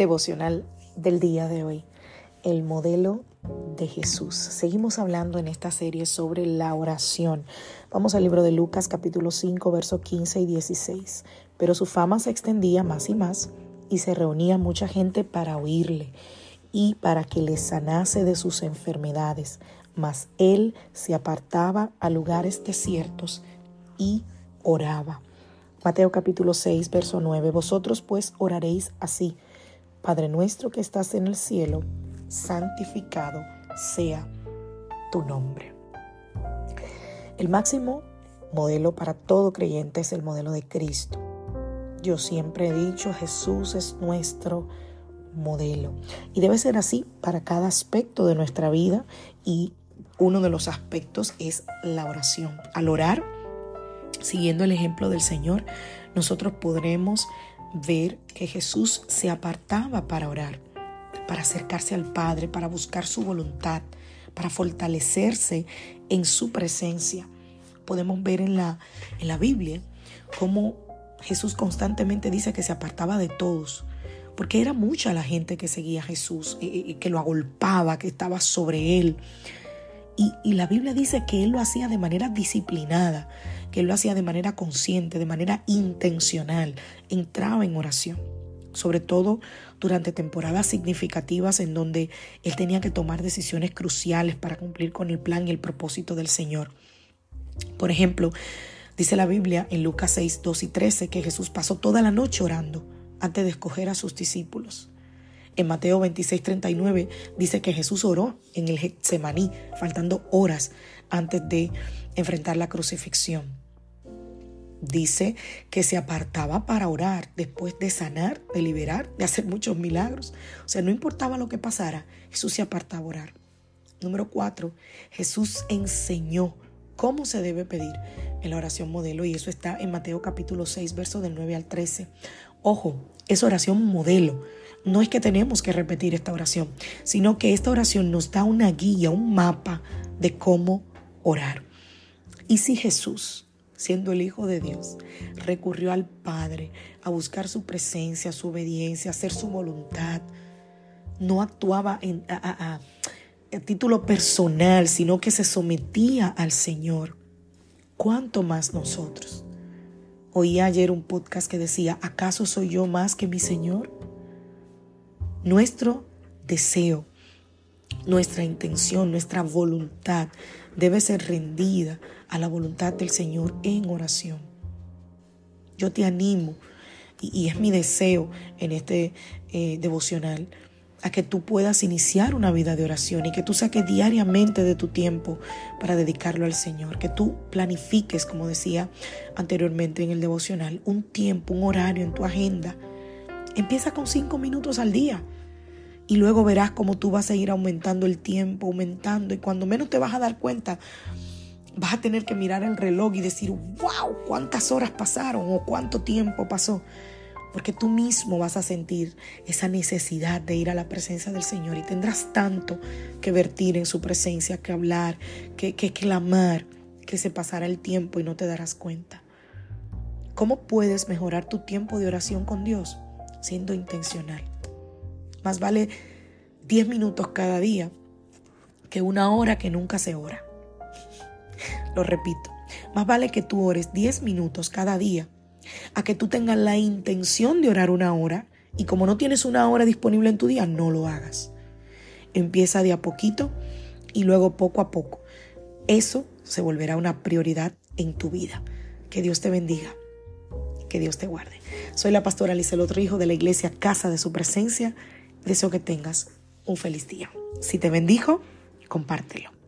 Devocional del día de hoy, el modelo de Jesús. Seguimos hablando en esta serie sobre la oración. Vamos al libro de Lucas capítulo 5, versos 15 y 16. Pero su fama se extendía más y más y se reunía mucha gente para oírle y para que le sanase de sus enfermedades. Mas él se apartaba a lugares desiertos y oraba. Mateo capítulo 6, verso 9. Vosotros pues oraréis así. Padre nuestro que estás en el cielo, santificado sea tu nombre. El máximo modelo para todo creyente es el modelo de Cristo. Yo siempre he dicho, Jesús es nuestro modelo. Y debe ser así para cada aspecto de nuestra vida y uno de los aspectos es la oración. Al orar, siguiendo el ejemplo del Señor, nosotros podremos ver que Jesús se apartaba para orar, para acercarse al Padre, para buscar su voluntad, para fortalecerse en su presencia. Podemos ver en la, en la Biblia cómo Jesús constantemente dice que se apartaba de todos, porque era mucha la gente que seguía a Jesús, y, que lo agolpaba, que estaba sobre él. Y, la Biblia dice que él lo hacía de manera disciplinada que él lo hacía de manera consciente, de manera intencional, entraba en oración, sobre todo durante temporadas significativas en donde él tenía que tomar decisiones cruciales para cumplir con el plan y el propósito del Señor. Por ejemplo, dice la Biblia en Lucas 6, 2 y 13 que Jesús pasó toda la noche orando antes de escoger a sus discípulos. En Mateo 26, 39 dice que Jesús oró en el Getsemaní, faltando horas antes de enfrentar la crucifixión dice que se apartaba para orar después de sanar, de liberar, de hacer muchos milagros. O sea, no importaba lo que pasara, Jesús se apartaba a orar. Número cuatro, Jesús enseñó cómo se debe pedir en la oración modelo y eso está en Mateo capítulo 6, versos del 9 al 13. Ojo, es oración modelo. No es que tenemos que repetir esta oración, sino que esta oración nos da una guía, un mapa de cómo orar. Y si Jesús siendo el Hijo de Dios, recurrió al Padre a buscar su presencia, su obediencia, hacer su voluntad. No actuaba en, a, título personal, sino que se sometía al Señor. ¿Cuánto más nosotros? Oí ayer un podcast que decía, ¿acaso soy yo más que mi Señor? Nuestro deseo, nuestra intención, nuestra voluntad debe ser rendida a la voluntad del Señor en oración. Yo te animo y, es mi deseo en este eh, devocional a que tú puedas iniciar una vida de oración y que tú saques diariamente de tu tiempo para dedicarlo al Señor, que tú planifiques, como decía anteriormente en el devocional, un tiempo, un horario en tu agenda. Empieza con cinco minutos al día y luego verás cómo tú vas a ir aumentando el tiempo, aumentando y cuando menos te vas a dar cuenta, vas a tener que mirar el reloj y decir, wow, cuántas horas pasaron o cuánto tiempo pasó. Porque tú mismo vas a sentir esa necesidad de ir a la presencia del Señor y tendrás tanto que vertir en su presencia, que hablar, que, que clamar, que se pasará el tiempo y no te darás cuenta. ¿Cómo puedes mejorar tu tiempo de oración con Dios? Siendo intencional. Más vale 10 minutos cada día que una hora que nunca se ora. Lo repito, más vale que tú ores 10 minutos cada día a que tú tengas la intención de orar una hora y como no tienes una hora disponible en tu día, no lo hagas. Empieza de a poquito y luego poco a poco. Eso se volverá una prioridad en tu vida. Que Dios te bendiga. Que Dios te guarde. Soy la pastora otro hijo de la iglesia Casa de Su Presencia. Deseo que tengas un feliz día. Si te bendijo, compártelo.